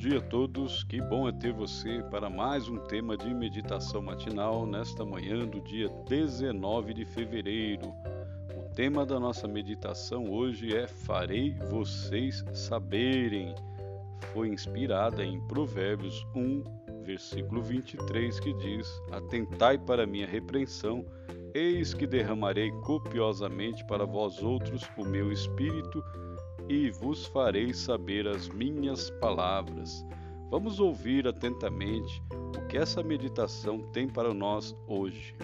dia a todos, que bom é ter você para mais um tema de meditação matinal nesta manhã do dia 19 de fevereiro. O tema da nossa meditação hoje é Farei vocês saberem. Foi inspirada em Provérbios 1, versículo 23, que diz: Atentai para minha repreensão, eis que derramarei copiosamente para vós outros o meu espírito e vos farei saber as minhas palavras. Vamos ouvir atentamente o que essa meditação tem para nós hoje.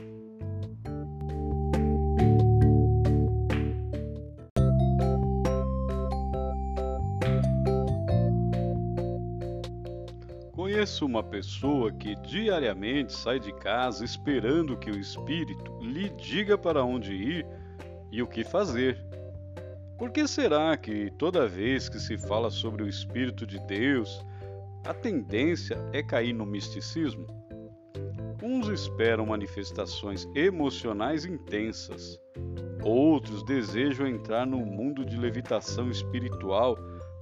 Conheço uma pessoa que diariamente sai de casa esperando que o Espírito lhe diga para onde ir e o que fazer. Por que será que toda vez que se fala sobre o Espírito de Deus, a tendência é cair no misticismo? Uns esperam manifestações emocionais intensas, outros desejam entrar no mundo de levitação espiritual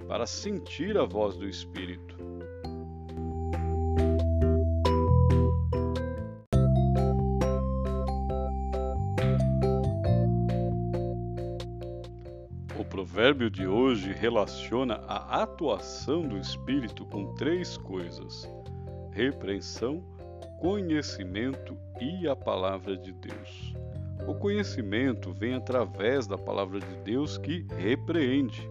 para sentir a voz do Espírito. Provérbio de hoje relaciona a atuação do Espírito com três coisas: repreensão, conhecimento e a palavra de Deus. O conhecimento vem através da palavra de Deus que repreende.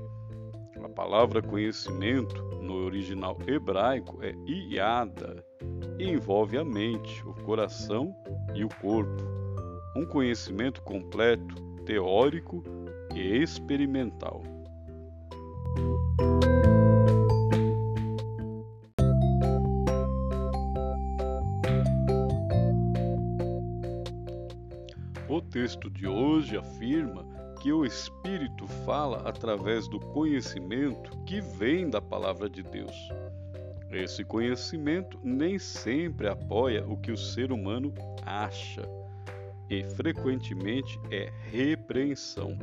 A palavra conhecimento, no original hebraico, é iada e envolve a mente, o coração e o corpo. Um conhecimento completo, teórico e experimental. O texto de hoje afirma que o Espírito fala através do conhecimento que vem da palavra de Deus. Esse conhecimento nem sempre apoia o que o ser humano acha e frequentemente é repreensão.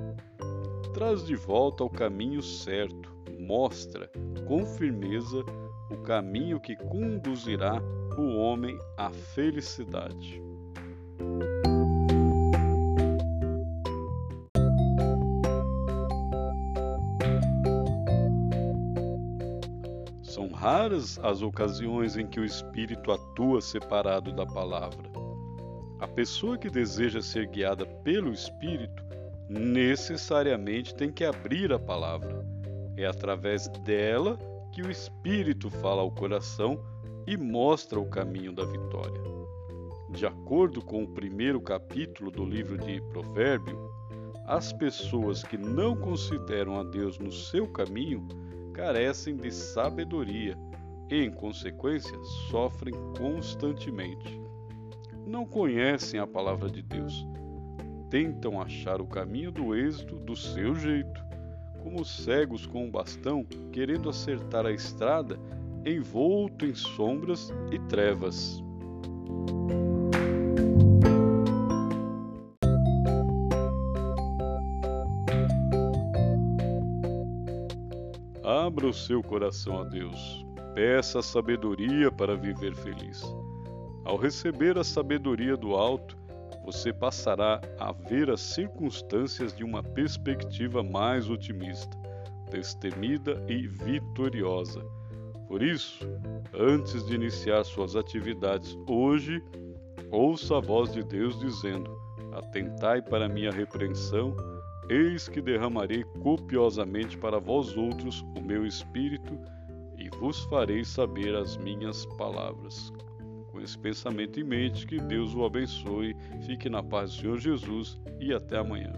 Traz de volta ao caminho certo, mostra com firmeza o caminho que conduzirá o homem à felicidade. São raras as ocasiões em que o espírito atua separado da palavra. A pessoa que deseja ser guiada pelo Espírito necessariamente tem que abrir a palavra. É através dela que o Espírito fala ao coração e mostra o caminho da vitória. De acordo com o primeiro capítulo do livro de Provérbio, as pessoas que não consideram a Deus no seu caminho carecem de sabedoria e, em consequência, sofrem constantemente não conhecem a palavra de Deus. Tentam achar o caminho do êxito do seu jeito, como cegos com um bastão querendo acertar a estrada envolto em sombras e trevas. Abra o seu coração a Deus. Peça sabedoria para viver feliz. Ao receber a sabedoria do alto, você passará a ver as circunstâncias de uma perspectiva mais otimista, destemida e vitoriosa. Por isso, antes de iniciar suas atividades hoje, ouça a voz de Deus dizendo: Atentai para minha repreensão, eis que derramarei copiosamente para vós outros o meu espírito e vos farei saber as minhas palavras esse pensamento em mente, que Deus o abençoe, fique na paz do Senhor Jesus e até amanhã.